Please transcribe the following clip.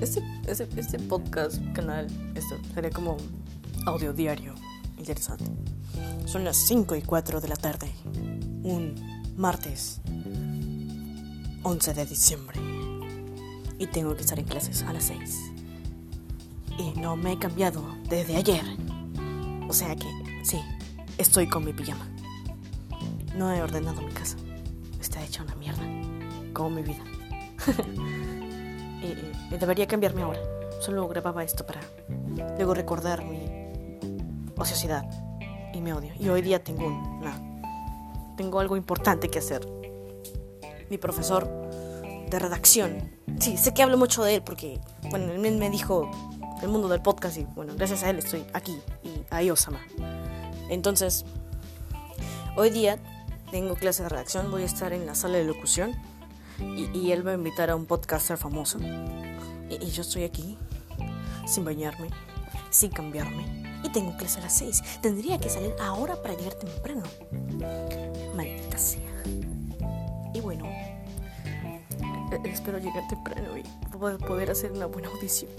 este, este, este podcast, canal, esto sería como audio diario. Interesante. Son las 5 y 4 de la tarde. Un martes 11 de diciembre. Y tengo que estar en clases a las 6. Y no me he cambiado desde ayer. O sea que, sí, estoy con mi pijama. No he ordenado mi casa. Está hecha una mierda. Como mi vida. y, debería cambiarme ahora. Solo grababa esto para luego recordar mi ociosidad y mi odio. Y hoy día tengo una, tengo algo importante que hacer. Mi profesor de redacción. Sí, sé que hablo mucho de él porque, bueno, él me dijo el mundo del podcast y, bueno, gracias a él estoy aquí y a Osama. Entonces, hoy día tengo clase de redacción, voy a estar en la sala de locución y, él va a invitar a un podcaster famoso. Y, yo estoy aquí, sin bañarme, sin cambiarme. Y tengo clase a las 6. Tendría que salir ahora para llegar temprano. Maldita sea. Y bueno, e, espero llegar temprano y poder hacer una buena audición.